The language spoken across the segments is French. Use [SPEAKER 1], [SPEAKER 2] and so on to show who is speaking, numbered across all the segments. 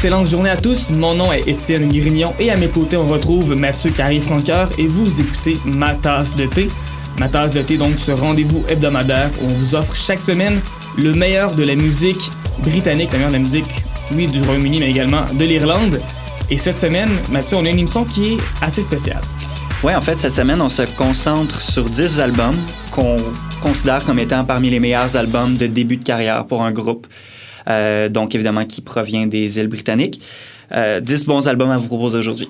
[SPEAKER 1] excellente journée à tous. Mon nom est Étienne Grignon et à mes côtés, on retrouve Mathieu Carré-Francoeur et vous écoutez Ma tasse de thé. Ma tasse de thé, donc ce rendez-vous hebdomadaire où on vous offre chaque semaine le meilleur de la musique britannique, le meilleur de la musique, oui, du Royaume-Uni, mais également de l'Irlande. Et cette semaine, Mathieu, on a une émission qui est assez spéciale.
[SPEAKER 2] Ouais, en fait, cette semaine, on se concentre sur 10 albums qu'on considère comme étant parmi les meilleurs albums de début de carrière pour un groupe. Euh, donc, évidemment, qui provient des îles britanniques. Euh, 10 bons albums à vous proposer aujourd'hui.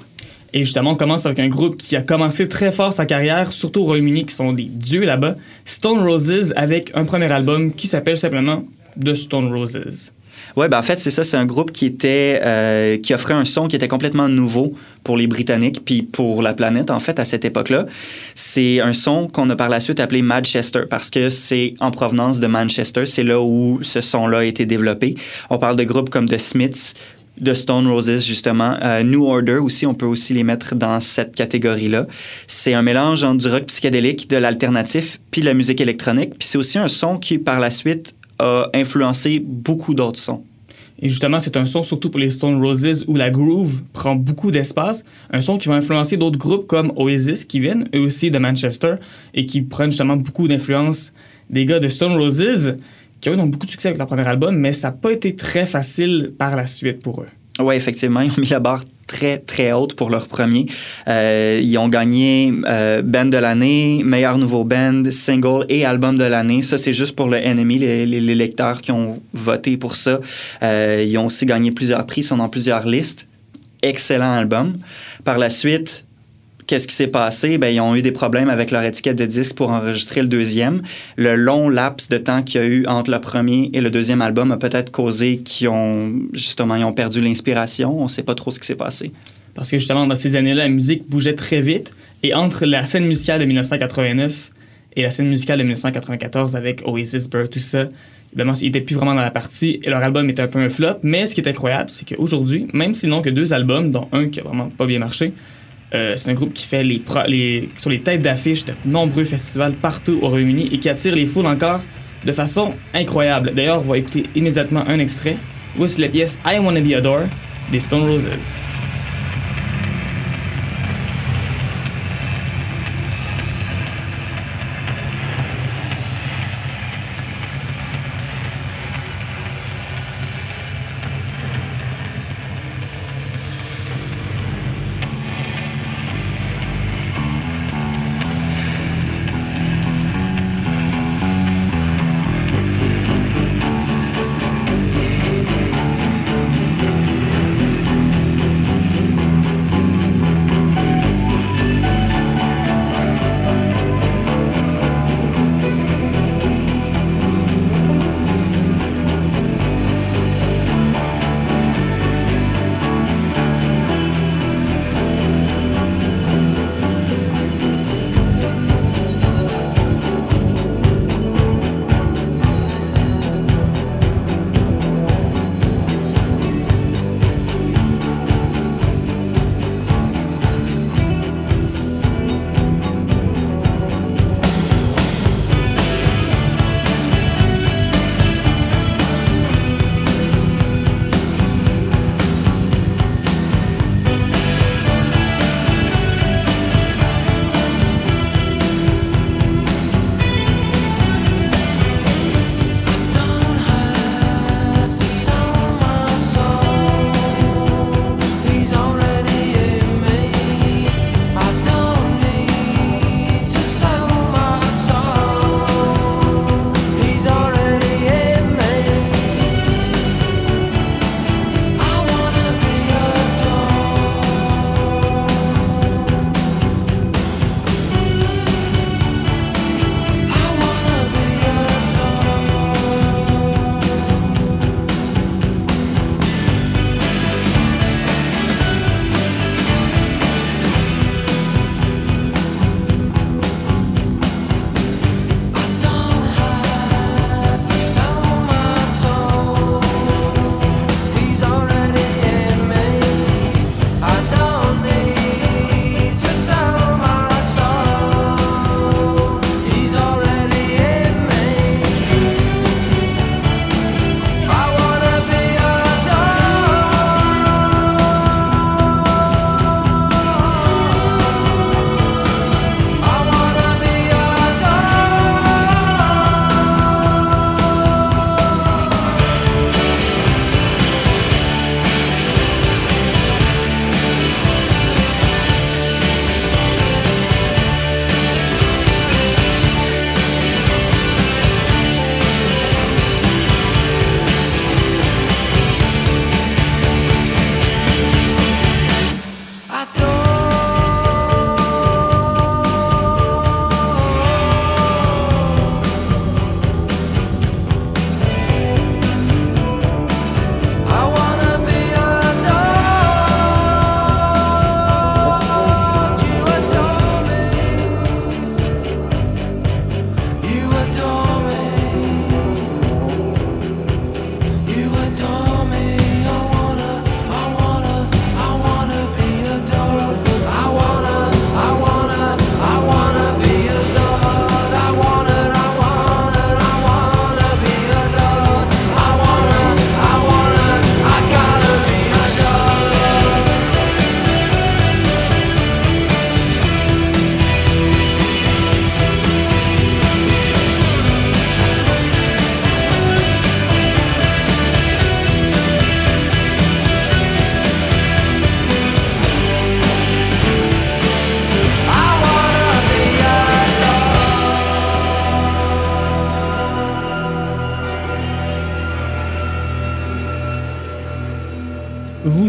[SPEAKER 1] Et justement, on commence avec un groupe qui a commencé très fort sa carrière, surtout au Royaume-Uni, qui sont des dieux là-bas. Stone Roses, avec un premier album qui s'appelle simplement The Stone Roses.
[SPEAKER 2] Ouais, ben en fait, c'est ça, c'est un groupe qui était euh, qui offrait un son qui était complètement nouveau pour les Britanniques puis pour la planète en fait à cette époque-là. C'est un son qu'on a par la suite appelé Manchester parce que c'est en provenance de Manchester, c'est là où ce son-là a été développé. On parle de groupes comme The Smiths, de Stone Roses, justement. Euh, New Order aussi, on peut aussi les mettre dans cette catégorie-là. C'est un mélange entre du rock psychédélique, de l'alternatif, puis de la musique électronique. Puis c'est aussi un son qui, par la suite, a influencé beaucoup d'autres sons.
[SPEAKER 1] Et justement, c'est un son surtout pour les Stone Roses où la groove prend beaucoup d'espace. Un son qui va influencer d'autres groupes comme Oasis qui viennent eux aussi de Manchester et qui prennent justement beaucoup d'influence des gars de Stone Roses qui ont eu donc beaucoup de succès avec leur premier album, mais ça n'a pas été très facile par la suite pour eux.
[SPEAKER 2] Oui, effectivement, ils ont mis la barre très, très haute pour leur premier. Euh, ils ont gagné euh, band de l'année, meilleur nouveau band, single et album de l'année. Ça, c'est juste pour le les, les, les, lecteurs qui ont voté pour ça. Euh, ils ont aussi gagné plusieurs prix, sont dans plusieurs listes. Excellent album. Par la suite, qu'est-ce qui s'est passé? Ben, ils ont eu des problèmes avec leur étiquette de disque pour enregistrer le deuxième. Le long laps de temps qu'il y a eu entre le premier et le deuxième album a peut-être causé qu'ils ont, justement, ils ont perdu l'inspiration. On ne sait pas trop ce qui s'est passé.
[SPEAKER 1] Parce que justement, dans ces années-là, la musique bougeait très vite. Et entre la scène musicale de 1989 et la scène musicale de 1994 avec Oasis, Bird, tout ça, ils n'étaient plus vraiment dans la partie et leur album était un peu un flop. Mais ce qui est incroyable, c'est qu'aujourd'hui, même s'ils n'ont que deux albums, dont un qui a vraiment pas bien marché, euh, c'est un groupe qui fait les, les têtes d'affiche de nombreux festivals partout au Royaume-Uni et qui attire les foules encore de façon incroyable. D'ailleurs, on va écouter immédiatement un extrait. Voici la pièce I Wanna Be Adored des Stone Roses.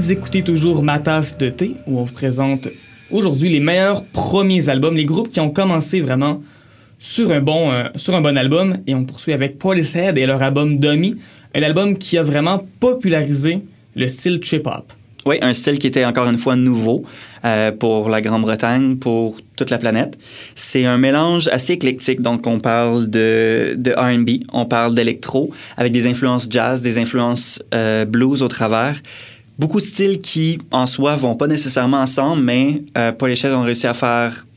[SPEAKER 3] Vous écoutez toujours Ma tasse de thé, où on vous présente aujourd'hui les meilleurs premiers albums, les groupes qui ont commencé vraiment sur un bon, euh, sur un bon album. Et on poursuit avec Portishead et leur album Dummy, un album qui a vraiment popularisé le style trip-hop.
[SPEAKER 2] Oui, un style qui était encore une fois nouveau euh, pour la Grande-Bretagne, pour toute la planète. C'est un mélange assez éclectique. Donc, on parle de, de RB, on parle d'électro, avec des influences jazz, des influences euh, blues au travers. Beaucoup de styles qui, en soi, vont pas nécessairement ensemble, mais euh, Paul et ont réussi à faire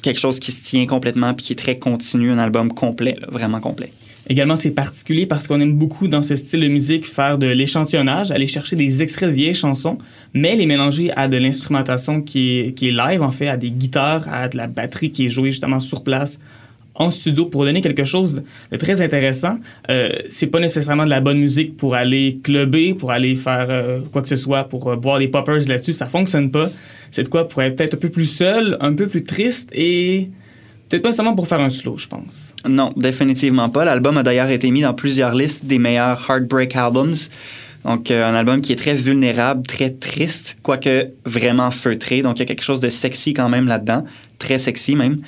[SPEAKER 2] quelque chose qui se tient complètement puis qui est très continu, un album complet, vraiment complet.
[SPEAKER 3] Également, c'est particulier parce qu'on aime beaucoup dans ce style de musique faire de l'échantillonnage, aller chercher des extraits de vieilles chansons, mais les mélanger à de l'instrumentation qui est, qui est live, en fait, à des guitares, à de la batterie qui est jouée justement sur place en studio pour donner quelque chose de très intéressant. Euh, c'est pas nécessairement de la bonne musique pour aller clubber, pour aller faire euh, quoi que ce soit, pour euh, boire des poppers là-dessus. Ça fonctionne pas. C'est de quoi pour être peut-être un peu plus seul, un peu plus triste et Peut-être pas seulement pour faire un slow, je pense.
[SPEAKER 2] Non, définitivement pas. L'album a d'ailleurs été mis dans plusieurs listes des meilleurs Heartbreak Albums. Donc, euh, un album qui est très vulnérable, très triste, quoique vraiment feutré. Donc, il y a quelque chose de sexy quand même là-dedans, très sexy même.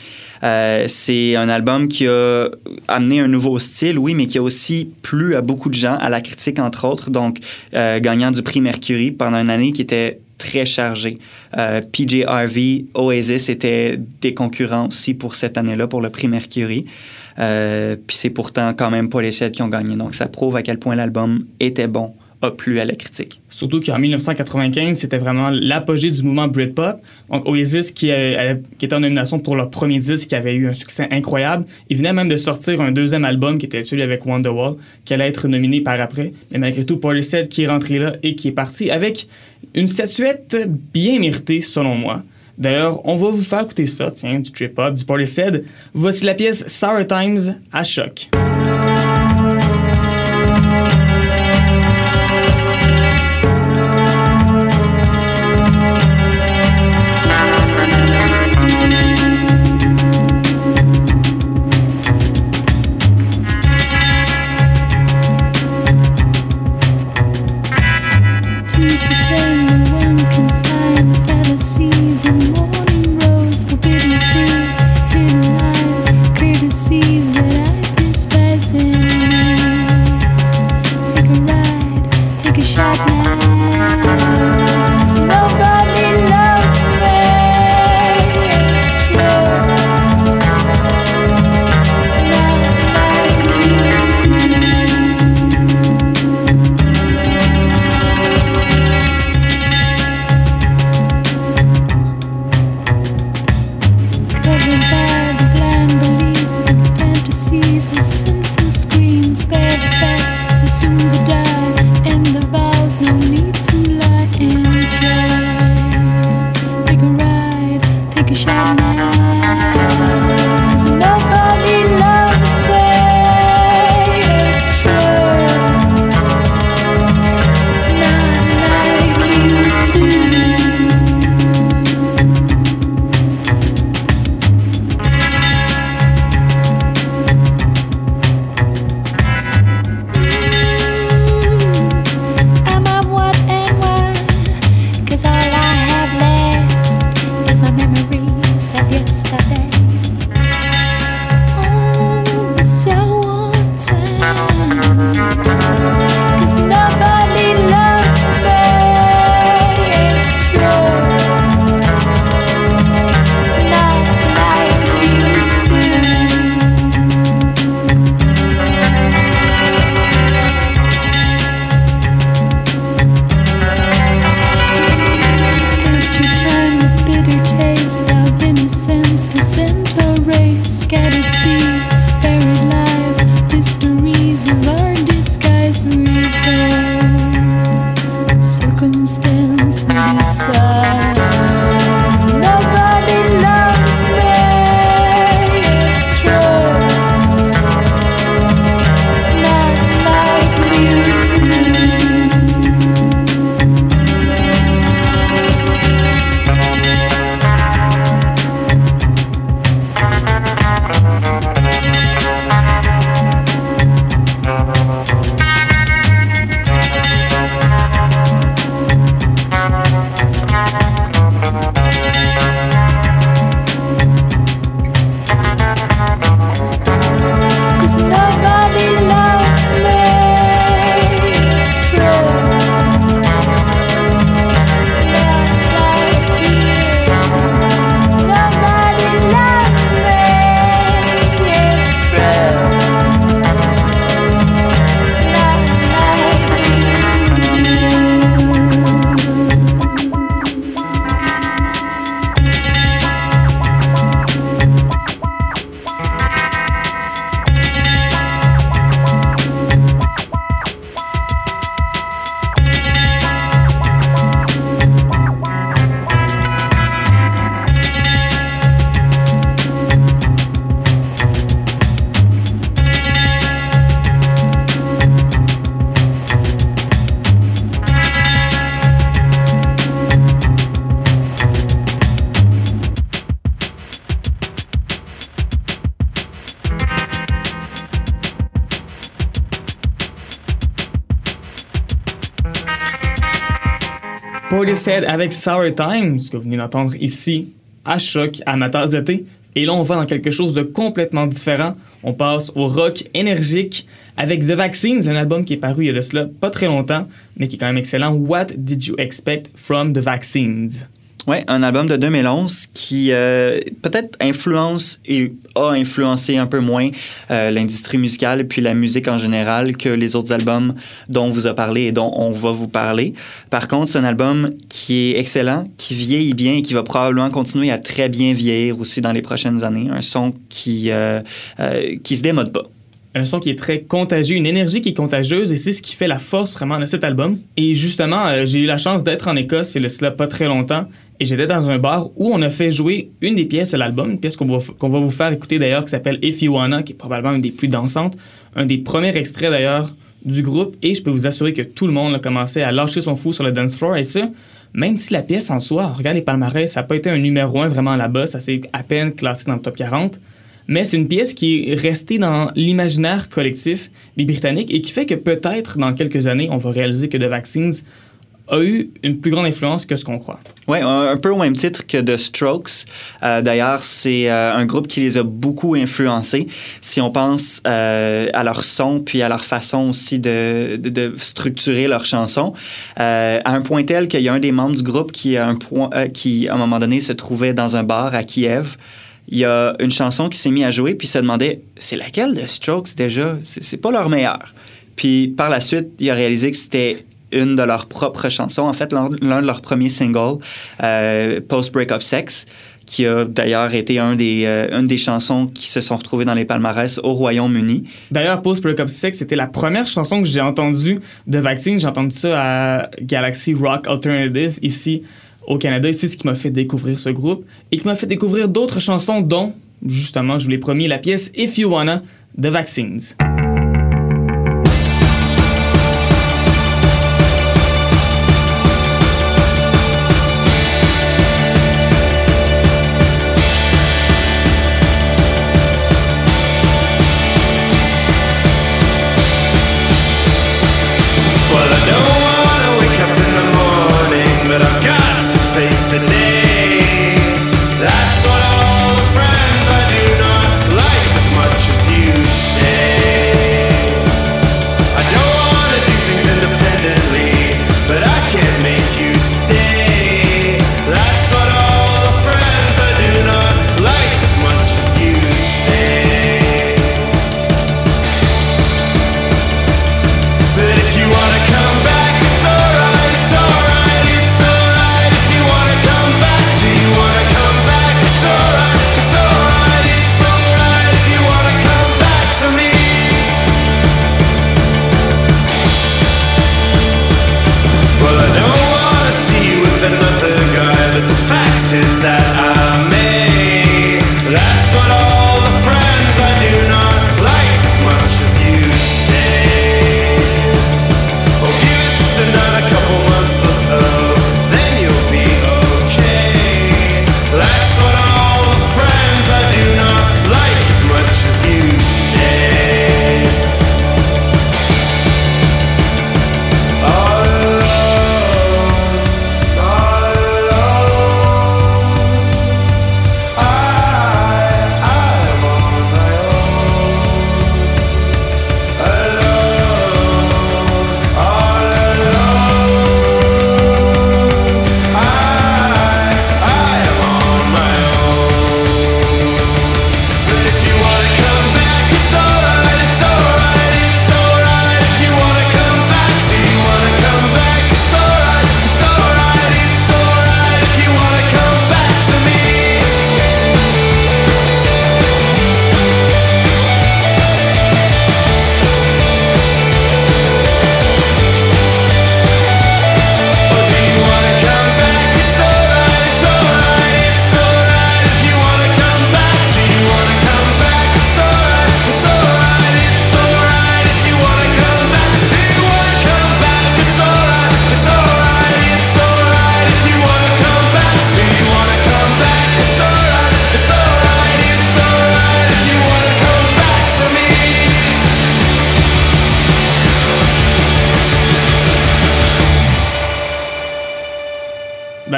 [SPEAKER 2] Euh, c'est un album qui a amené un nouveau style, oui, mais qui a aussi plu à beaucoup de gens, à la critique entre autres. Donc, euh, gagnant du prix Mercury pendant une année qui était très chargé. Euh, PJ Oasis étaient des concurrents aussi pour cette année-là, pour le prix Mercury. Euh, puis c'est pourtant quand même pas les qui ont gagné. Donc ça prouve à quel point l'album était bon a plu à la critique.
[SPEAKER 3] Surtout qu'en 1995, c'était vraiment l'apogée du mouvement Britpop. Donc Oasis, qui, qui, était en nomination pour leur premier disque, qui avait eu un succès incroyable, il venait même de sortir un deuxième album, qui était celui avec Wonderwall, qui allait être nominé par après. Mais malgré tout, Portishead qui est rentré là et qui est parti avec une statuette bien méritée, selon moi. D'ailleurs, on va vous faire écouter ça, tiens, du trip-hop, du Portishead. Voici la pièce Sour Times à choc.
[SPEAKER 1] Portishead avec Sour Time, ce que vous venez d'entendre ici, à choc, à ma tasse de thé. Et là, on va dans quelque chose de complètement différent. On passe au rock énergique avec The Vaccines, un album qui est paru il y a de cela pas très longtemps, mais qui est quand même excellent. What did you expect from The Vaccines?
[SPEAKER 2] Oui, un album de 2011 qui euh, peut-être influence et a influencé un peu moins euh, l'industrie musicale puis la musique en général que les autres albums dont on vous a parlé et dont on va vous parler. Par contre, c'est un album qui est excellent, qui vieillit bien et qui va probablement continuer à très bien vieillir aussi dans les prochaines années. Un son qui, euh, qui se démode pas
[SPEAKER 1] un son qui est très contagieux, une énergie qui est contagieuse et c'est ce qui fait la force vraiment de cet album. Et justement, euh, j'ai eu la chance d'être en Écosse il y a pas très longtemps et j'étais dans un bar où on a fait jouer une des pièces de l'album, une pièce qu'on va, qu'on va vous faire écouter d'ailleurs qui s'appelle If You Wanna, qui est probablement une des plus dansantes, un des premiers extraits d'ailleurs du groupe. Et je peux vous assurer que tout le monde a commencé à lâcher son fou sur le dance floor. Et ça, même si la pièce en soi, regarde les palmarès, ça n'a pas été un numéro un vraiment là-bas, ça s'est à peine classé dans le top 40 mais c'est une pièce qui est restée dans l'imaginaire collectif des Britanniques et qui fait que peut-être dans quelques années, on va réaliser que The Vaccines a eu une plus grande influence que ce qu'on croit.
[SPEAKER 2] Oui, un, peu au même titre que The Strokes. Euh, d'ailleurs, c'est euh, un groupe qui les a beaucoup influencés. Si on pense euh, à leur son, puis à leur façon aussi de, structurer leurs chansons, à un point tel qu'il y a un des membres du groupe qui, à un, point, qui, à un moment donné, se trouvait dans un bar à Kiev il y a une chanson qui s'est mise à jouer, puis se demandait c'est laquelle de Strokes déjà? C'est pas leur meilleure. Puis par la suite, il a réalisé que c'était une de leurs propres chansons, en fait, l'un de leurs premiers singles, euh, Post Break Sex, qui a d'ailleurs été euh, une des chansons qui se sont retrouvées dans les palmarès au Royaume-Uni.
[SPEAKER 1] D'ailleurs, Post Break Sex, c'était la première chanson que j'ai entendue de Vaccine. J'ai entendu ça à Galaxy Rock Alternative, ici au Canada et c'est ce qui m'a fait découvrir ce groupe et qui m'a fait découvrir d'autres chansons dont, justement, je vous l'ai promis, la pièce If You Wanna de Vaccines.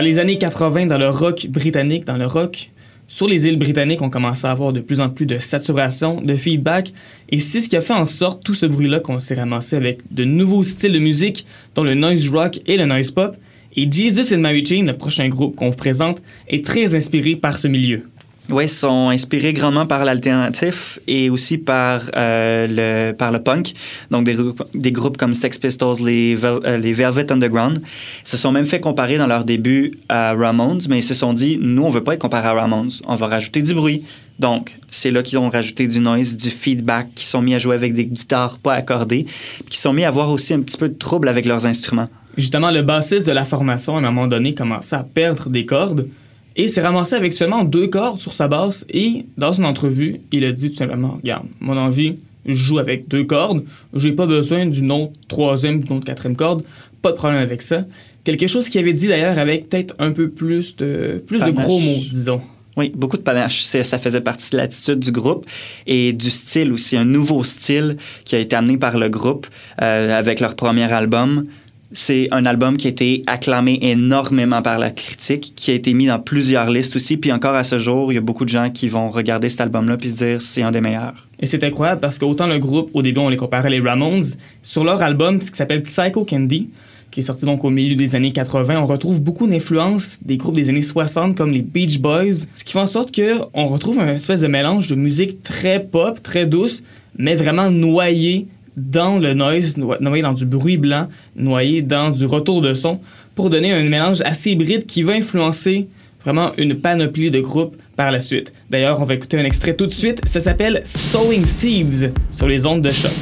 [SPEAKER 1] Les années 80, dans le rock britannique, dans le rock, sur les îles britanniques, on commençait à avoir de plus en plus de saturation, de feedback, et c'est ce qui a fait en sorte tout ce bruit-là qu'on s'est ramassé avec de nouveaux styles de musique, dont le noise rock et le noise pop. Et Jesus and Mary Chain, le prochain groupe qu'on vous présente, est très inspiré par ce milieu.
[SPEAKER 2] Oui, sont inspirés grandement par l'alternatif et aussi par, euh, le, par le punk. Donc, des, des groupes comme Sex Pistols, les, euh, les Velvet Underground se sont même fait comparer dans leur début à Ramones, mais ils se sont dit, nous, on veut pas être comparé à Ramones, on va rajouter du bruit. Donc, c'est là qu'ils ont rajouté du noise, du feedback, qui sont mis à jouer avec des guitares pas accordées, qui sont mis à avoir aussi un petit peu de trouble avec leurs instruments.
[SPEAKER 1] Justement, le bassiste de la formation, à un moment donné, commençait à perdre des cordes et s'est ramassé avec seulement deux cordes sur sa basse. Et dans une entrevue, il a dit tout simplement Regarde, mon envie, je joue avec deux cordes. J'ai pas besoin d'une autre troisième ou d'une autre quatrième corde. Pas de problème avec ça. Quelque chose qu'il avait dit d'ailleurs avec peut-être un peu plus de, plus de gros mots, disons.
[SPEAKER 2] Oui, beaucoup de panache. Ça faisait partie de l'attitude du groupe et du style aussi, un nouveau style qui a été amené par le groupe euh, avec leur premier album. C'est un album qui a été acclamé énormément par la critique, qui a été mis dans plusieurs listes aussi. Puis encore à ce jour, il y a beaucoup de gens qui vont regarder cet album-là puis se dire c'est un des meilleurs.
[SPEAKER 1] Et c'est incroyable parce qu'autant le groupe, au début, on les comparait les Ramones, sur leur album, ce qui s'appelle Psycho Candy, qui est sorti donc au milieu des années 80, on retrouve beaucoup d'influences des groupes des années 60 comme les Beach Boys, ce qui fait en sorte qu'on retrouve un espèce de mélange de musique très pop, très douce, mais vraiment noyée dans le noise, noyé dans du bruit blanc, noyé dans du retour de son, pour donner un mélange assez hybride qui va influencer vraiment une panoplie de groupes par la suite. D'ailleurs, on va écouter un extrait tout de suite. Ça s'appelle Sowing Seeds sur les ondes de choc.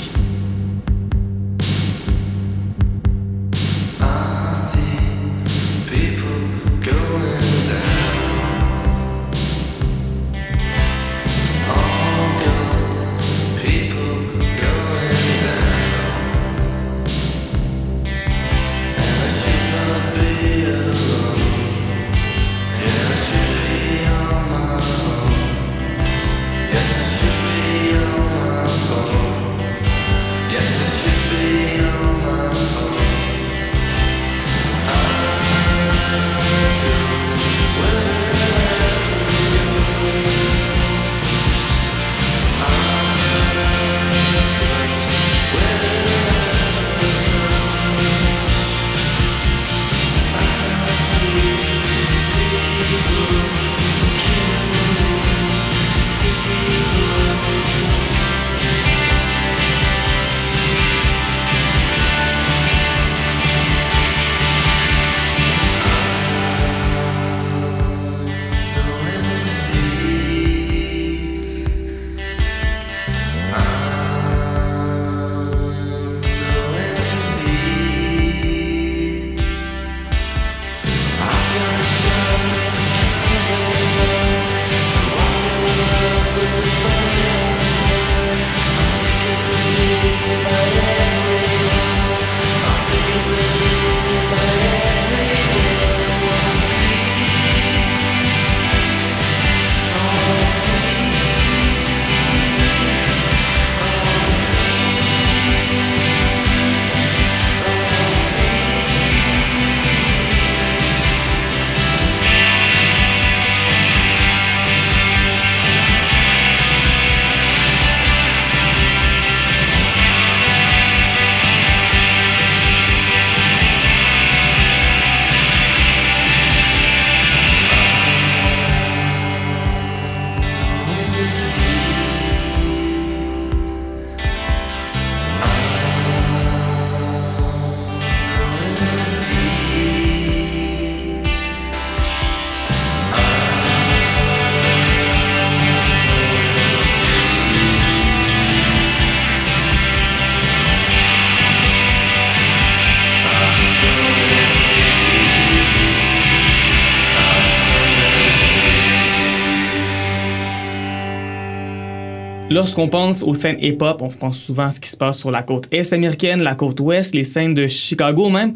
[SPEAKER 1] Lorsqu'on pense aux scènes hip-hop, on pense souvent à ce qui se passe sur la côte est américaine, la côte ouest, les scènes de Chicago même,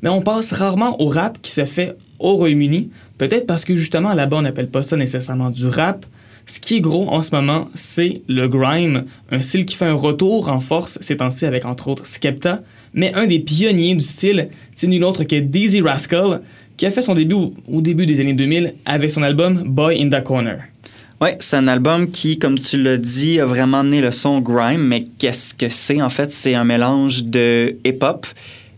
[SPEAKER 1] mais on pense rarement au rap qui se fait au Royaume-Uni, peut-être parce que justement là-bas on n'appelle pas ça nécessairement du rap. Ce qui est gros en ce moment, c'est le grime, un style qui fait un retour en force ces temps-ci avec entre autres Skepta, mais un des pionniers du style, c'est nul autre que Dizzy Rascal, qui a fait son début au, début des années 2000 avec son album Boy in the Corner.
[SPEAKER 2] Oui, c'est un album qui, comme tu l'as dit, a vraiment amené le son grime, mais qu'est-ce que c'est? En fait, c'est un mélange de hip-hop,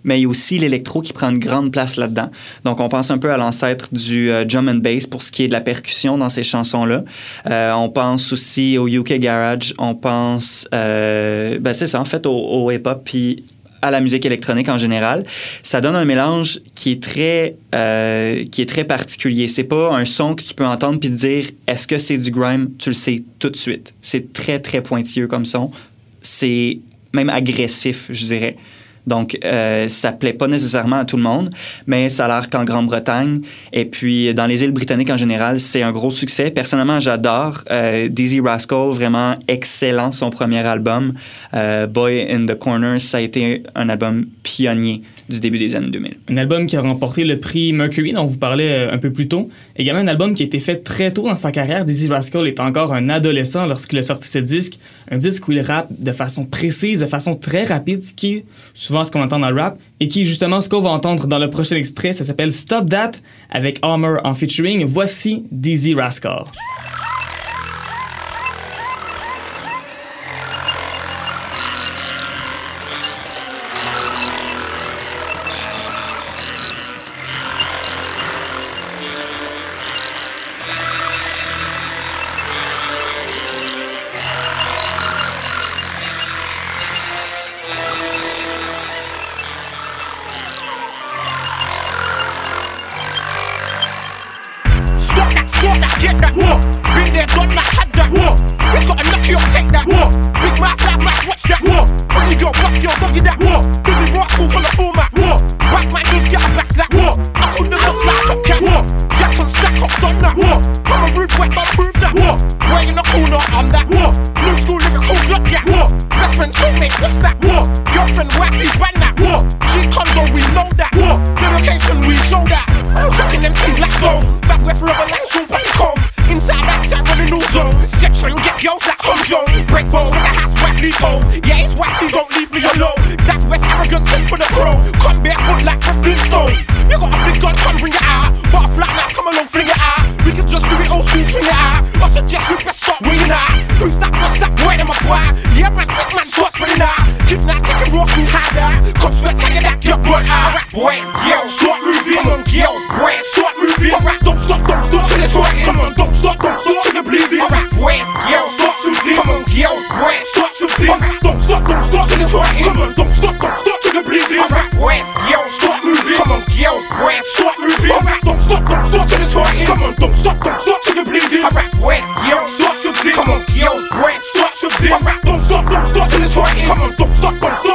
[SPEAKER 2] mais il y a aussi l'électro qui prend une grande place là-dedans. Donc, on pense un peu à l'ancêtre du euh, drum and bass pour ce qui est de la percussion dans ces chansons-là. Euh, on pense aussi au UK Garage, on pense, euh, ben c'est ça, en fait, au, hip-hop, puis à la musique électronique en général, ça donne un mélange qui est très, euh, qui est très particulier. C'est pas un son que tu peux entendre puis te dire est-ce que c'est du grime, tu le sais tout de suite. C'est très très pointilleux comme son. C'est même agressif, je dirais. Donc, euh, ça plaît pas nécessairement à tout le monde, mais ça a l'air qu'en Grande-Bretagne et puis dans les îles britanniques en général, c'est un gros succès. Personnellement, j'adore euh, Dizzy Rascal, vraiment excellent son premier album. Euh, Boy in the Corner, ça a été un album pionnier du début des années 2000.
[SPEAKER 1] Un album qui a remporté le prix Mercury dont vous parlez euh, un peu plus tôt. Également un album qui a été fait très tôt dans sa carrière. Dizzy Rascal est encore un adolescent lorsqu'il a sorti ce disque. Un disque où il rappe de façon précise, de façon très rapide, ce qui est souvent ce qu'on entend dans le rap, et qui justement ce qu'on va entendre dans le prochain extrait, ça s'appelle Stop That avec Armor en featuring. Voici Dizzy Rascal.
[SPEAKER 4] What? Girlfriend, wifey, ban that. What? G condo, we know that. What? The location, we show that. Chucking them C's like slow. Back where forever like Puffy Comb. Inside, outside, running new zone. Section, get girls like Tom Jones. Break bone, with a hat, wifey home. Oh. Yeah, it's wifey, don't leave me alone. That West arrogant, send for the pro. Come barefoot like a Flintstone. You got a big gun, come bring it out. Butterfly knife, come along, fling it out. We can just do it old school, swing it out. I suggest you best start winging out. Who's that, boys, girls, start moving. Come on, girls, boys, start moving. Alright, don't stop, don't stop till it's right. Come on, don't stop, don't stop till the bleeding. Alright, boys, girls, start shooting. Come on, girls, boys, start shooting. Alright, don't stop, don't stop till it's right. Come on, don't stop, don't stop till the bleeding. Alright, boys, girls, start moving. Come on, girls, boys, start moving. Alright, don't stop, don't stop till it's right. Come on, don't stop, don't stop till the bleeding. Alright, boys, girls, start shooting. Come on, girls, boys, start shooting. Alright, don't stop, don't stop till it's right. Come on, don't stop, don't stop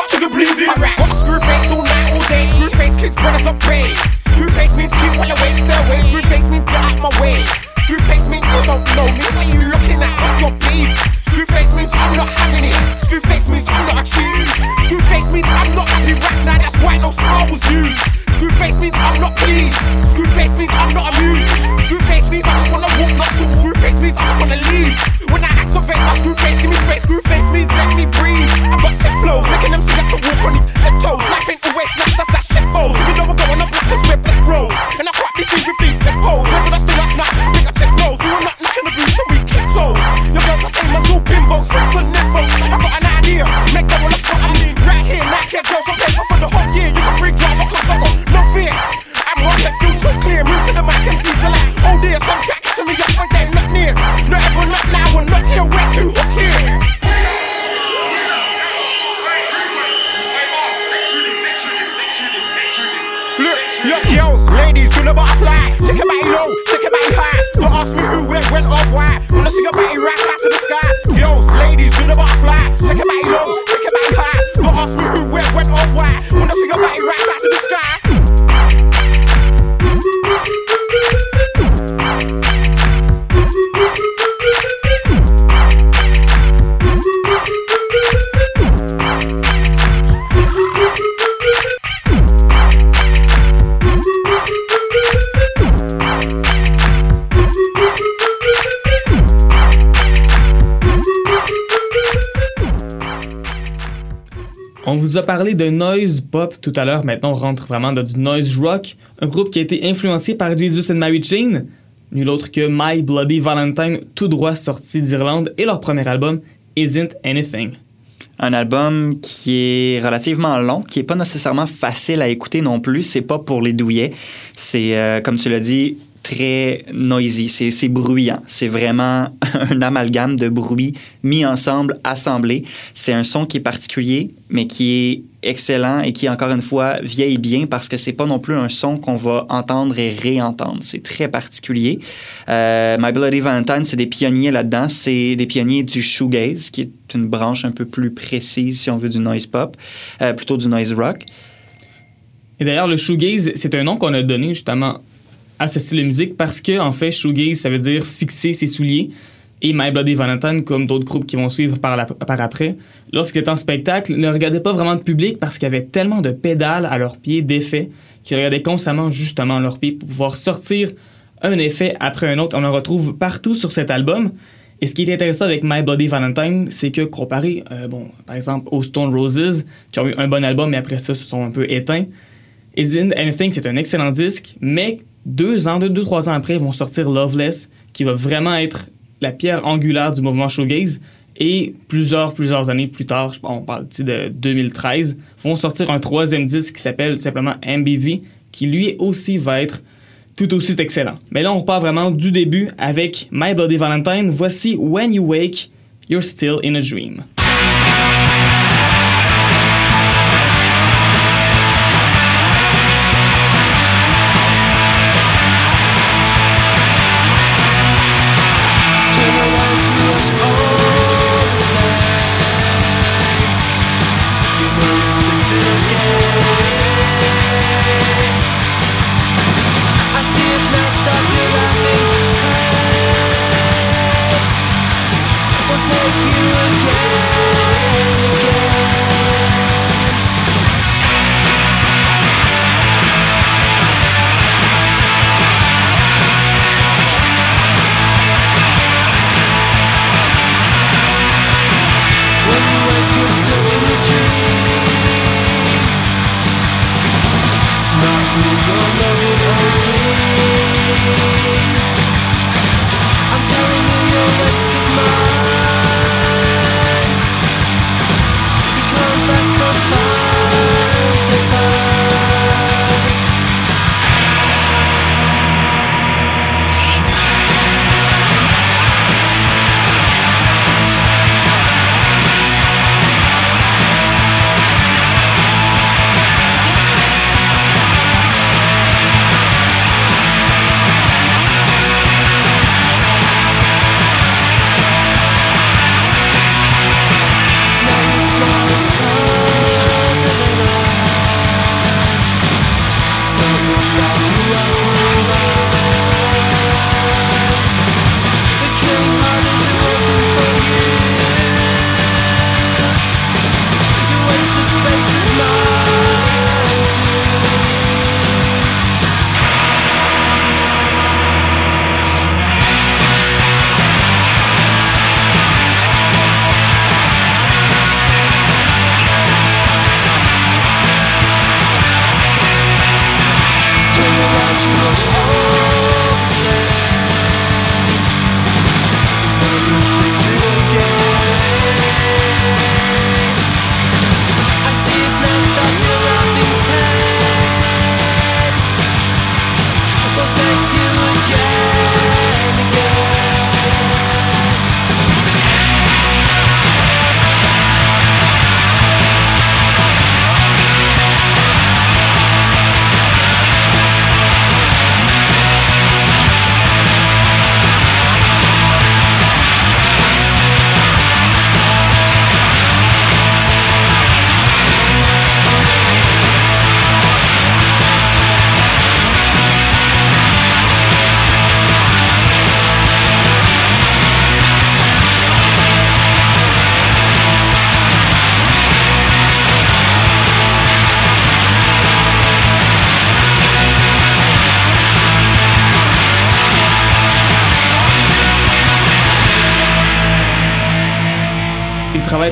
[SPEAKER 4] Screw face kids, pay. Screw face means keep well away. Screw face means get out my way. Screw face means you don't know me. What you looking at? What's your beef? Screw face means I'm not having it. Screw face means I'm not achieving. Screw face means I'm not happy right now. That's why no smile was used. Screw face means I'm not pleased. Screw face means I'm not amused. Screw face means I just wanna walk, not talk. Screw face means I just wanna leave. When I activate my screw face, give me space. Screw face means let me breathe. I got sick flows, roll. And I crack this shit with these sick hoes. How I stay that's now. Think I take those. You are not knocking the boots, so we kick toes. Your girls are saying my zoo bimbos, and nymphos. I got an idea. Make that one a spot. I mean, right here, not here, girls. I'm paper for the
[SPEAKER 1] whole de noise pop tout à l'heure. Maintenant, on rentre vraiment dans du noise rock. Un groupe qui a été influencé par Jesus and Mary Chain, nul autre que My Bloody Valentine, tout droit sorti d'Irlande, et leur premier album, Isn't Anything.
[SPEAKER 2] Un album qui est relativement long, qui est pas nécessairement facile à écouter non plus. C'est pas pour les douillets. C'est, euh, comme tu l'as dit, très noisy, c'est bruyant. C'est vraiment un amalgame de bruits mis ensemble, assemblés. C'est un son qui est particulier, mais qui est excellent et qui, encore une fois, vieillit bien parce que c'est pas non plus un son qu'on va entendre et réentendre. C'est très particulier. Euh, My Bloody Valentine, c'est des pionniers là-dedans. C'est des pionniers du shoegaze, qui est une branche un peu plus précise, si on veut, du noise pop, euh, plutôt du noise rock.
[SPEAKER 1] Et d'ailleurs, le shoegaze, c'est un nom qu'on a donné justement à ce style de musique parce que, en fait, shoegaze, ça veut dire fixer ses souliers. Et My Bloody Valentine, comme d'autres groupes qui vont suivre par, la, par après, lorsqu'ils étaient en spectacle, ne regardaient pas vraiment de public parce qu'il y avait tellement de pédales à leurs pieds, d'effets, qu'ils regardaient constamment justement leurs pieds pour pouvoir sortir un effet après un autre. On en retrouve partout sur cet album. Et ce qui est intéressant avec My Bloody Valentine, c'est que comparé, euh, bon, par exemple, aux Stone Roses, qui ont eu un bon album, mais après ça, se sont un peu éteints, Isn't Anything, c'est un excellent disque, mais deux ans, deux, deux, trois ans après, ils vont sortir Loveless, qui va vraiment être la pierre angulaire du mouvement shoegaze. Et plusieurs, plusieurs années plus tard, on parle de 2013, vont sortir un troisième disque qui s'appelle simplement MBV, qui lui aussi va être tout aussi excellent. Mais là, on repart vraiment du début avec My Bloody Valentine. Voici When You Wake, You're Still in a Dream.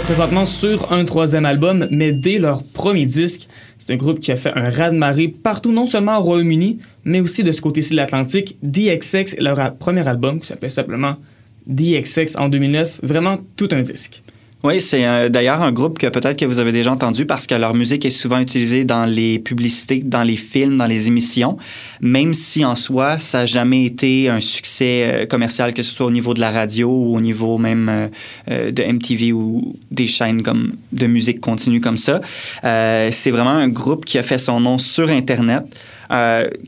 [SPEAKER 1] Présentement sur un troisième album, mais dès leur premier disque, c'est un groupe qui a fait un raz-de-marée partout, non seulement au Royaume-Uni, mais aussi de ce côté-ci de l'Atlantique. DXX leur premier album qui s'appelait simplement DXX en 2009, vraiment tout un disque.
[SPEAKER 2] Oui, c'est euh, d'ailleurs un groupe que peut-être que vous avez déjà entendu parce que leur musique est souvent utilisée dans les publicités, dans les films, dans les émissions, même si en soi, ça n'a jamais été un succès euh, commercial, que ce soit au niveau de la radio ou au niveau même euh, de MTV ou des chaînes comme de musique continue comme ça. c'est vraiment un groupe qui a fait son nom sur Internet,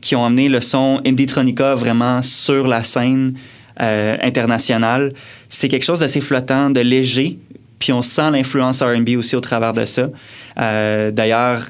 [SPEAKER 2] qui ont amené le son Indietronica vraiment sur la scène internationale. C'est quelque chose d'assez flottant, de léger, puis on sent l'influence RB aussi au travers de ça. Euh, D'ailleurs,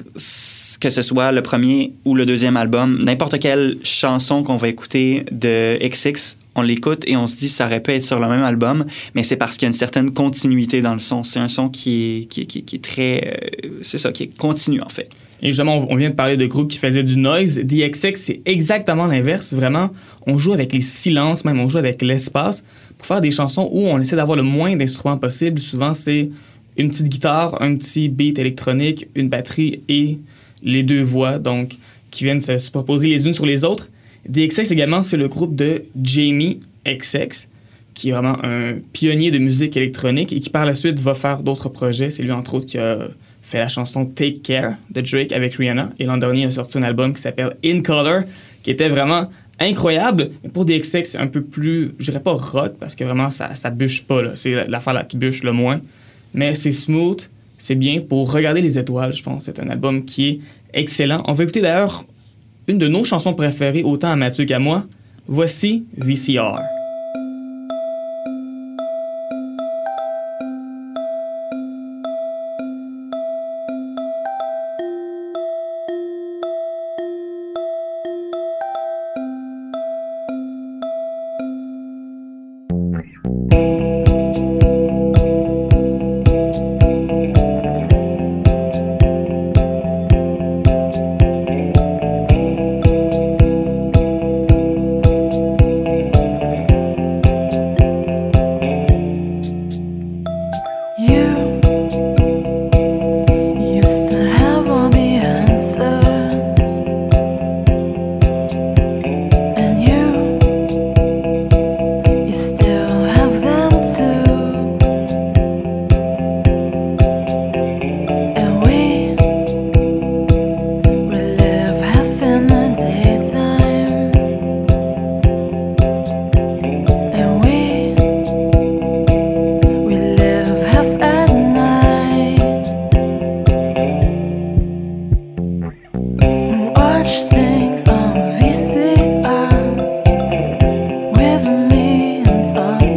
[SPEAKER 2] que ce soit le premier ou le deuxième album, n'importe quelle chanson qu'on va écouter de XX, on l'écoute et on se dit ça aurait pu être sur le même album, mais c'est parce qu'il y a une certaine continuité dans le son. C'est un son qui est, qui, qui, très... Euh, c'est ça, qui est continu en fait.
[SPEAKER 1] Et justement, on vient de parler de groupes qui faisaient du noise. DXX, c'est exactement l'inverse. Vraiment, on joue avec les silences, même on joue avec l'espace faire des chansons où on essaie d'avoir le moins d'instruments possible. Souvent, c'est une petite guitare, un petit beat électronique, une batterie et les deux voix, donc qui viennent se superposer les unes sur les autres. DXX également, c'est le groupe de Jamie XX, qui est vraiment un pionnier de musique électronique et qui par la suite va faire d'autres projets. C'est lui, entre autres, qui a fait la chanson Take Care de Drake avec Rihanna. Et l'an dernier, il a sorti un album qui s'appelle In Color, qui était vraiment incroyable. Mais pour DXX, c'est un peu plus, je dirais pas rock, parce que vraiment, ça, ça bûche pas. C'est l'affaire là qui bûche le moins. Mais c'est smooth, c'est bien pour regarder les étoiles, je pense. C'est un album qui est excellent. On va écouter d'ailleurs une de nos chansons préférées, autant à Mathieu qu'à moi. Voici VCR. Oasis,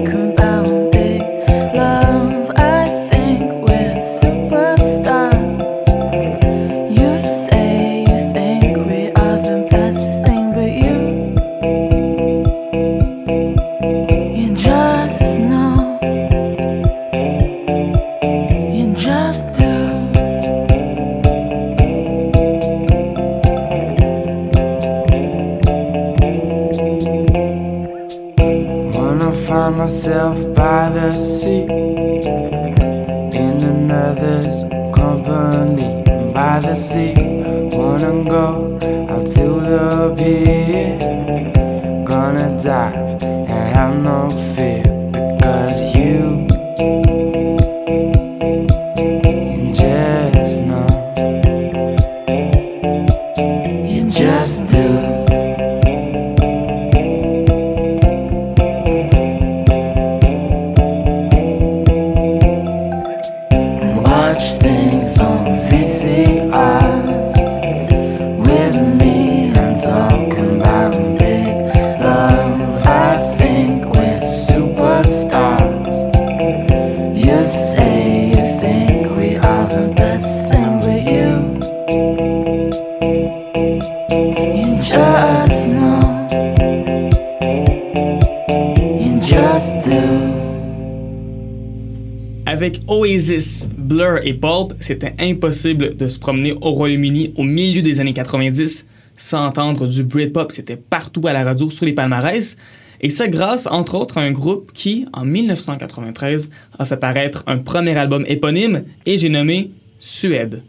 [SPEAKER 1] et Pulp, c'était impossible de se promener au Royaume-Uni au milieu des années 90 sans entendre du Britpop. C'était partout à la radio, sur les palmarès. Et ça grâce, entre autres, à un groupe qui, en 1993, a fait paraître un premier album éponyme et j'ai nommé Suède.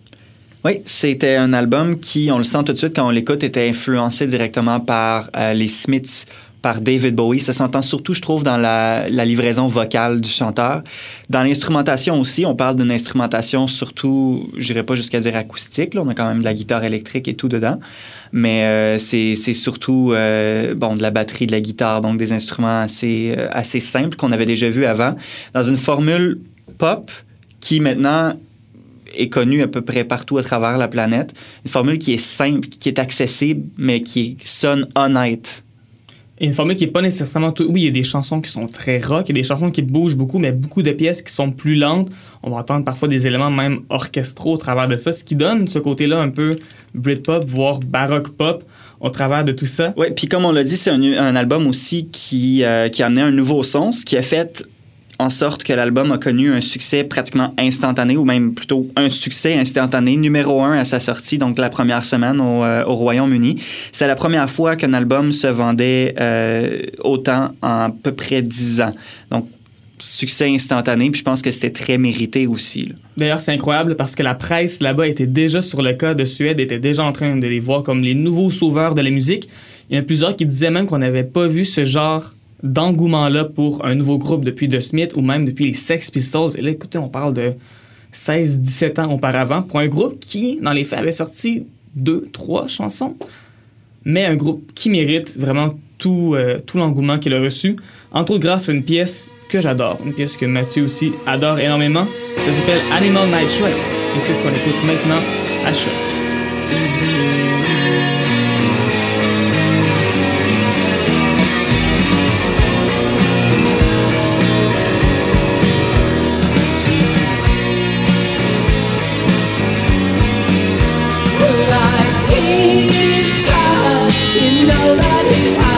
[SPEAKER 2] Oui, c'était un album qui, on le sent tout de suite quand on l'écoute, était influencé directement par euh, les Smiths, par David Bowie. Ça s'entend surtout, je trouve, dans la, livraison vocale du chanteur. Dans l'instrumentation aussi, on parle d'une instrumentation surtout, je dirais pas jusqu'à dire acoustique. Là. On a quand même de la guitare électrique et tout dedans. Mais euh, c'est surtout euh, bon, de la batterie, de la guitare, donc des instruments assez, euh, assez simples qu'on avait déjà vus avant, dans une formule pop qui maintenant est connue à peu près partout à travers la planète. Une formule qui est simple, qui est accessible, mais qui sonne honnête.
[SPEAKER 1] Une formule qui n'est pas nécessairement tout. Oui, il y a des chansons qui sont très rock, il y a des chansons qui bougent beaucoup, mais beaucoup de pièces qui sont plus lentes. On va entendre parfois des éléments même orchestraux au travers de ça, ce qui donne ce côté-là un peu Britpop, voire baroque pop au travers de tout ça.
[SPEAKER 2] Oui, puis comme on l'a dit, c'est un, un, album aussi qui, euh, qui a amené un nouveau son, qui a fait en sorte que l'album a connu un succès pratiquement instantané, ou même plutôt un succès instantané, numéro un à sa sortie, donc la première semaine au, euh, au Royaume-Uni. C'est la première fois qu'un album se vendait euh, autant en à peu près dix ans. Donc, succès instantané, puis je pense que c'était très mérité aussi.
[SPEAKER 1] D'ailleurs, c'est incroyable parce que la presse là-bas était déjà sur le cas de Suède, était déjà en train de les voir comme les nouveaux sauveurs de la musique. Il y en a plusieurs qui disaient même qu'on n'avait pas vu ce genre d'engouement-là pour un nouveau groupe depuis The Smith ou même depuis les Sex Pistols. Et là, écoutez, on parle de 16-17 ans auparavant pour un groupe qui, dans les faits, avait sorti deux, trois chansons, mais un groupe qui mérite vraiment tout, euh, tout l'engouement qu'il a reçu. Entre autres, grâce à une pièce que j'adore, une pièce que Mathieu aussi adore énormément. Ça s'appelle Animal Night Sweat. Et c'est ce qu'on écoute maintenant à Choc. is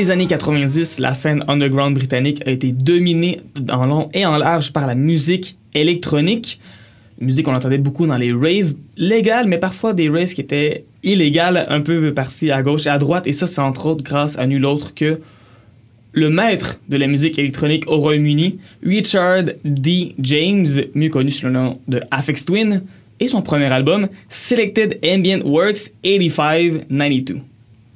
[SPEAKER 1] les années 90, la scène underground britannique a été dominée en long et en large par la musique électronique. Musique qu'on entendait beaucoup dans les raves légales, mais parfois des raves qui étaient illégales un peu par-ci à gauche et à droite. Et ça, c'est entre autres grâce à nul autre que le maître de la musique électronique au Royaume-Uni, Richard D. James, mieux connu sous le nom de Afex Twin, et son premier album, Selected Ambient Works 8592.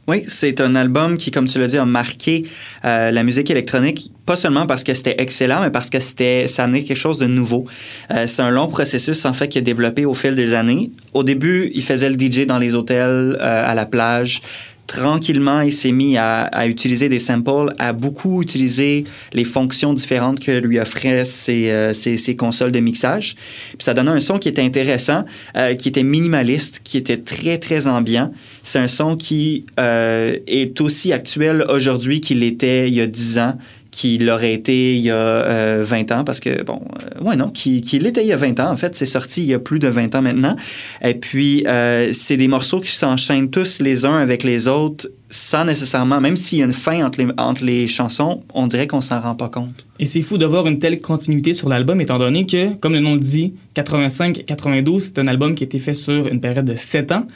[SPEAKER 2] Oui, c'est un album qui, comme tu l'as dit, a marqué euh, la musique électronique, pas seulement parce que c'était excellent, mais parce que c'était, ça amenait quelque chose de nouveau. Euh, c'est un long processus, en fait, qui a développé au fil des années. Au début, il faisait le DJ dans les hôtels, euh, à la plage tranquillement, il s'est mis à, utiliser des samples, à beaucoup utiliser les fonctions différentes que lui offraient ses, euh, consoles de mixage. Puis ça donnait un son qui était intéressant, euh, qui était minimaliste, qui était très, très ambiant. C'est un son qui euh, est aussi actuel aujourd'hui qu'il était il y a 10 ans, qu'il aurait été il y a 20 ans, parce que, bon, ouais, non, qu'il l'était il y a 20 ans. En fait, c'est sorti il y a plus de 20 ans maintenant. Et puis, c'est des morceaux qui s'enchaînent tous les uns avec les autres sans nécessairement, même s'il y a une fin entre les, entre les chansons, on dirait qu'on s'en rend pas compte.
[SPEAKER 1] Et c'est fou d'avoir une telle continuité sur l'album, étant donné que, comme le nom le dit, 85-92, c'est un album qui a été fait sur une période de 7 ans.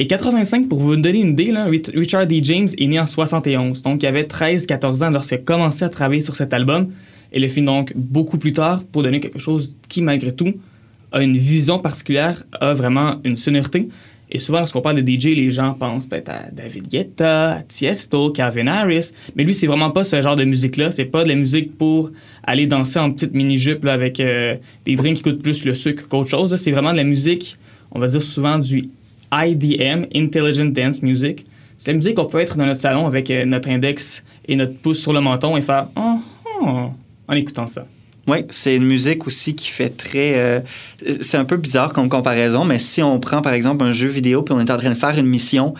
[SPEAKER 1] Et 85, pour vous donner une idée, Richard D. James est né en 71, donc il avait 13-14 ans lorsqu'il a commencé à travailler sur cet album. Et le film donc beaucoup plus tard pour donner quelque chose qui, malgré tout, a une vision particulière, a vraiment une sonorité. Et souvent, lorsqu'on parle de DJ, les gens pensent peut-être à David Guetta, à Tiesto, Calvin Harris. Mais lui, c'est vraiment pas ce genre de musique-là. C'est pas de la musique pour aller danser en petite mini-jupe avec euh, des drinks qui coûtent plus le sucre qu'autre chose. C'est vraiment de la musique, on va dire souvent du IDM, Intelligent Dance Music. C'est la musique qu'on peut être dans notre salon avec euh, notre index et notre pouce sur le menton et faire oh, oh, en écoutant ça.
[SPEAKER 2] Oui, c'est une musique aussi qui fait très. Euh, c'est un peu bizarre comme comparaison, mais si on prend par exemple un jeu vidéo puis on est en train de faire une mission,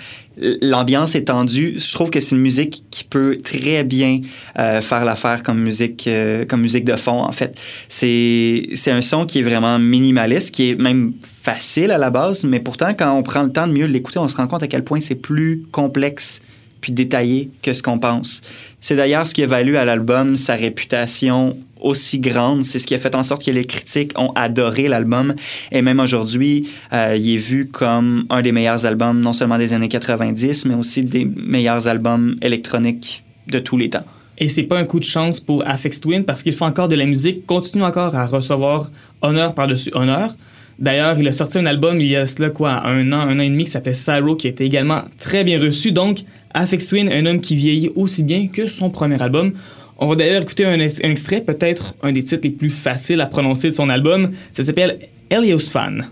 [SPEAKER 2] l'ambiance est tendue. Je trouve que c'est une musique qui peut très bien euh, faire l'affaire comme musique, euh, comme musique de fond en fait. C'est c'est un son qui est vraiment minimaliste, qui est même facile à la base, mais pourtant quand on prend le temps de mieux l'écouter, on se rend compte à quel point c'est plus complexe puis détaillé que ce qu'on pense. C'est d'ailleurs ce qui a valu à l'album sa réputation aussi grande. C'est ce qui a fait en sorte que les critiques ont adoré l'album. Et même aujourd'hui, euh, il est vu comme un des meilleurs albums, non seulement des années 90, mais aussi des meilleurs albums électroniques de tous les temps.
[SPEAKER 1] Et c'est pas un coup de chance pour Afex Twin parce qu'il fait encore de la musique, continue encore à recevoir honneur par-dessus honneur. D'ailleurs, il a sorti un album il y a cela quoi, un an, un an et demi qui s'appelait Cyro qui été également très bien reçu. Donc, Afex Twin, un homme qui vieillit aussi bien que son premier album. On va d'ailleurs écouter un, extrait, peut-être un des titres les plus faciles à prononcer de son album. Ça s'appelle Elios Fan.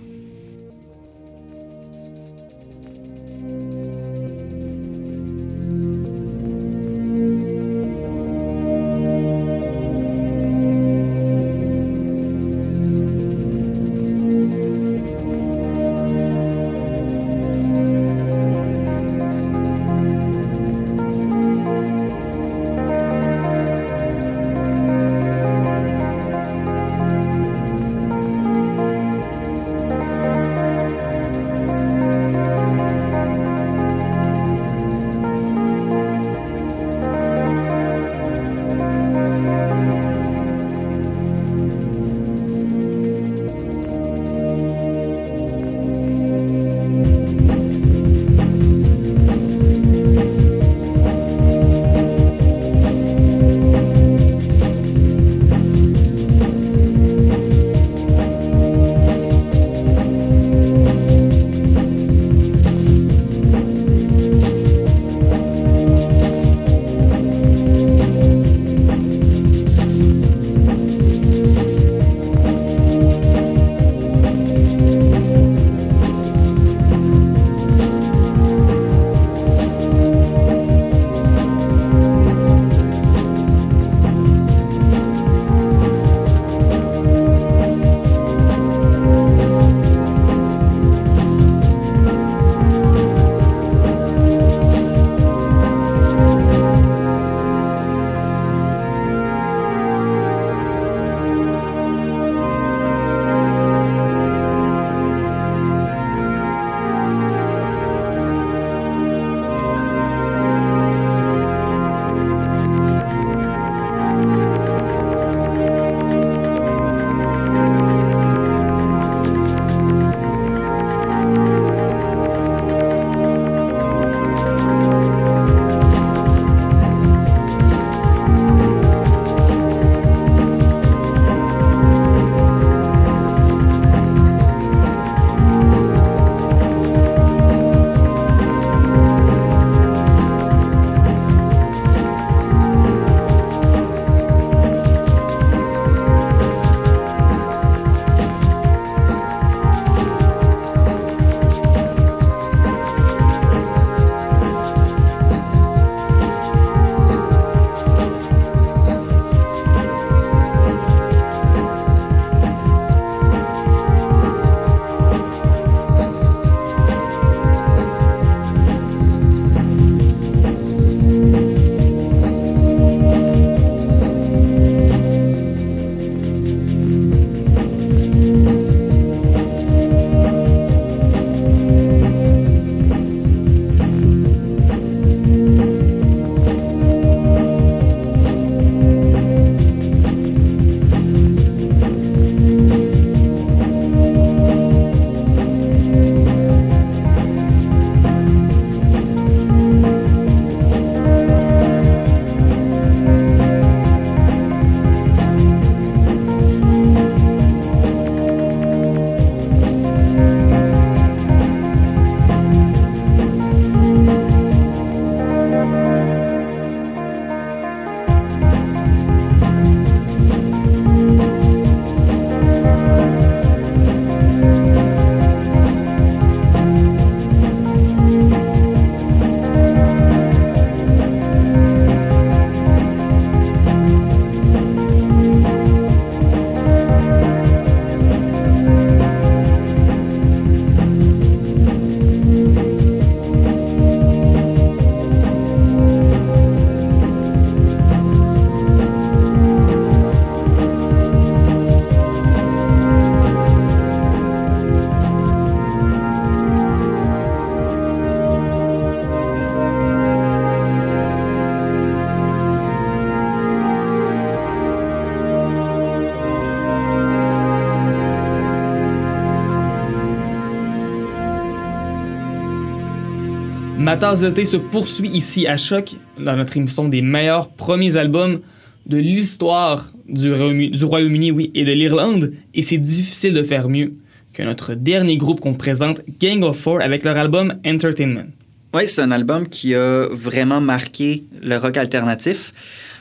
[SPEAKER 1] Ma tasse de thé se poursuit ici à Choc, dans notre émission des meilleurs premiers albums de l'histoire du Royaume-Uni oui, et de l'Irlande, et c'est difficile de faire mieux que notre dernier groupe qu'on présente, Gang of Four, avec leur album Entertainment.
[SPEAKER 2] Oui, c'est un album qui a vraiment marqué le rock alternatif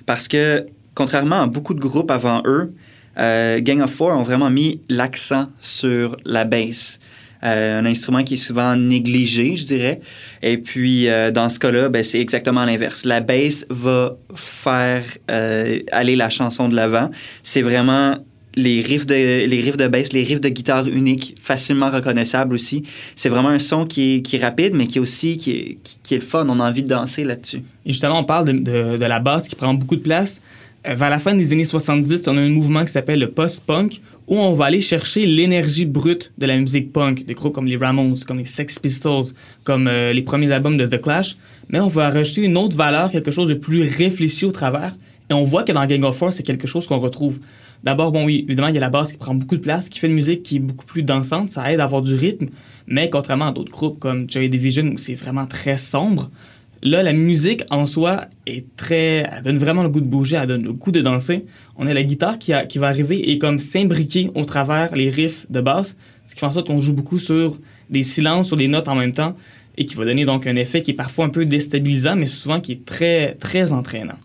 [SPEAKER 2] parce que, contrairement à beaucoup de groupes avant eux, euh, Gang of Four ont vraiment mis l'accent sur la bass. Euh, un instrument qui est souvent négligé, je dirais. Et puis, euh, dans ce cas-là, ben, c'est exactement l'inverse. La bass va faire euh, aller la chanson de l'avant. C'est vraiment les riffs de les riffs de bass, les riffs de guitare uniques, facilement reconnaissables aussi. C'est vraiment un son qui est, qui est rapide, mais qui est aussi qui est, qui, est le fun. On a envie de danser là-dessus.
[SPEAKER 1] Et justement, on parle de, de- de la basse qui prend beaucoup de place. Vers la fin des années 70, on a un mouvement qui s'appelle le post-punk, où on va aller chercher l'énergie brute de la musique punk, des groupes comme les Ramones, comme les Sex Pistols, comme euh, les premiers albums de The Clash, mais on va rajouter une autre valeur, quelque chose de plus réfléchi au travers, et on voit que dans Gang of Four, c'est quelque chose qu'on retrouve. D'abord, bon, oui, évidemment, il y a la basse qui prend beaucoup de place, qui fait une musique qui est beaucoup plus dansante, ça aide à avoir du rythme, mais contrairement à d'autres groupes comme Joy Division, où c'est vraiment très sombre, Là, la musique en soi est très. Elle donne vraiment le goût de bouger, elle donne le goût de danser. On a la guitare qui, va arriver et comme s'imbriquer au travers les riffs de basse, ce qui fait en sorte qu'on joue beaucoup sur des silences, sur des notes en même temps, et qui va donner donc un effet qui est parfois un peu déstabilisant, mais souvent qui est très, très entraînant.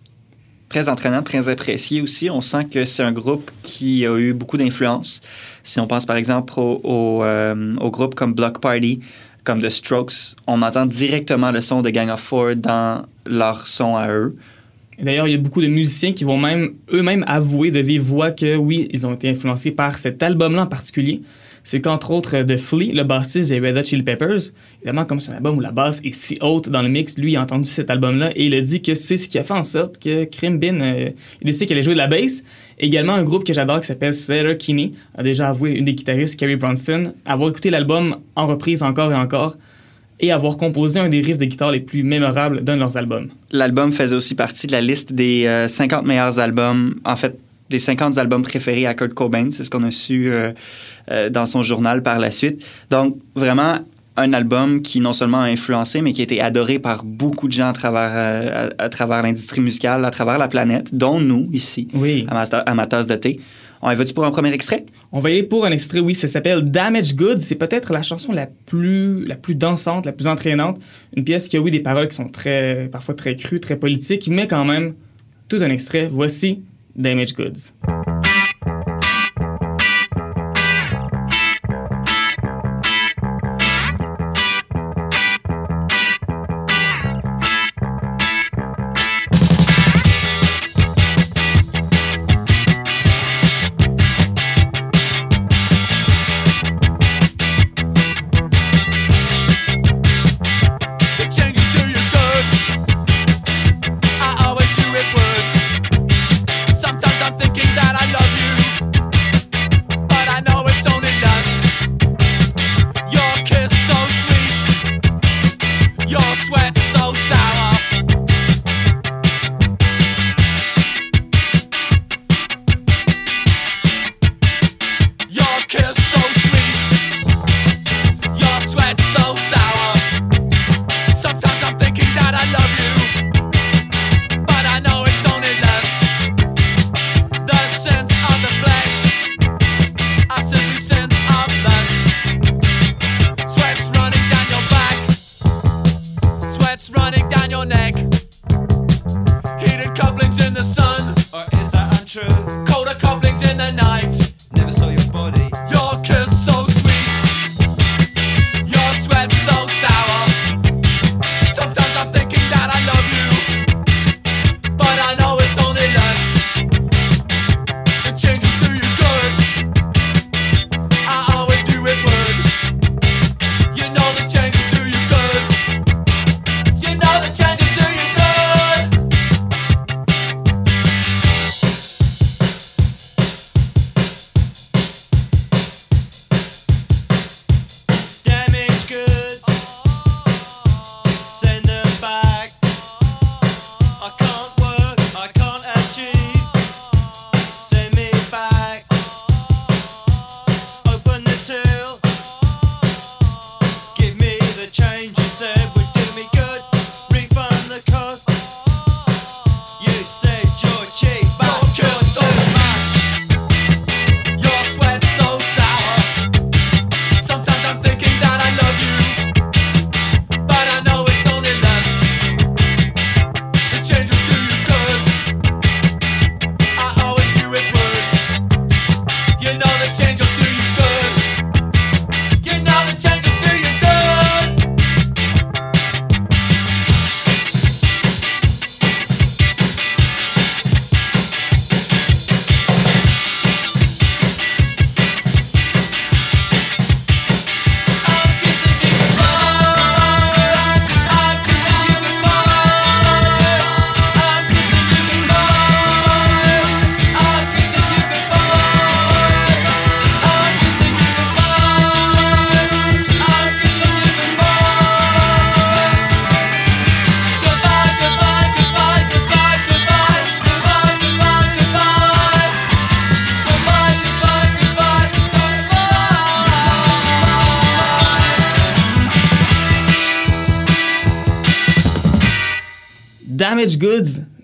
[SPEAKER 2] Très entraînant, très apprécié aussi. On sent que c'est un groupe qui a eu beaucoup d'influence. Si on pense par exemple au, euh, au groupe comme Block Party, comme The Strokes, on entend directement le son de Gang of Four dans leur son à eux.
[SPEAKER 1] D'ailleurs, il y a beaucoup de musiciens qui vont même eux-mêmes avouer de vive voix que oui, ils ont été influencés par cet album-là en particulier. C'est qu'entre autres, euh, de Flea, le bassiste des Red Hot Chili Peppers, évidemment, comme c'est un album où la basse est si haute dans le mix, lui, a entendu cet album-là et il a dit que c'est ce qui a fait en sorte que Crimbin, euh, il a décidé qu'elle allait jouer de la bass. Également, un groupe que j'adore qui s'appelle Slater Kinney a déjà avoué, une des guitaristes, Carrie Bronson, avoir écouté l'album en reprise encore et encore et avoir composé un des riffs de guitare les plus mémorables d'un de leurs albums.
[SPEAKER 2] L'album faisait aussi partie de la liste des euh, 50 meilleurs albums, en fait, des 50 albums préférés à Kurt Cobain. C'est ce qu'on a su euh, euh, dans son journal par la suite. Donc, vraiment, un album qui non seulement a influencé, mais qui a été adoré par beaucoup de gens à travers, euh, à, à travers l'industrie musicale, à travers la planète, dont nous, ici,
[SPEAKER 1] Oui.
[SPEAKER 2] à ma, à ma tasse de thé. On y va-tu pour un premier extrait?
[SPEAKER 1] On va y aller pour un extrait, oui, ça s'appelle Damage Goods. C'est peut-être la chanson la plus, la plus dansante, la plus entraînante. Une pièce qui a, oui, des paroles qui sont très, parfois très crues, très politiques, mais quand même, tout un extrait. Voici Damage Goods.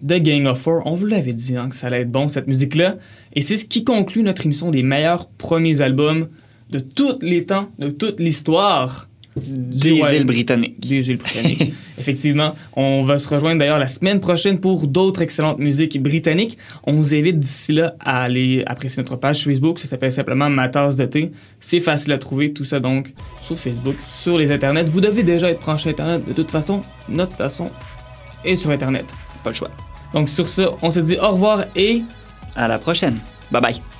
[SPEAKER 1] De Gang of Four. On vous l'avait dit hein, que ça allait être bon, cette musique-là. Et c'est ce qui conclut notre émission des meilleurs premiers albums de tous les temps, de toute l'histoire
[SPEAKER 2] Des
[SPEAKER 1] royaume-
[SPEAKER 2] îles britanniques.
[SPEAKER 1] des îles britanniques. Effectivement, on va se rejoindre d'ailleurs la semaine prochaine pour d'autres excellentes musiques britanniques. On vous invite d'ici là à aller apprécier notre page Facebook. Ça s'appelle simplement Ma tasse de thé. C'est facile à trouver, tout ça donc sur Facebook, sur les internets. Vous devez déjà être branché Internet. De toute façon, notre station est sur Internet.
[SPEAKER 2] Le choix.
[SPEAKER 1] Donc sur ce, on se dit au revoir et
[SPEAKER 2] À la prochaine. Bye bye.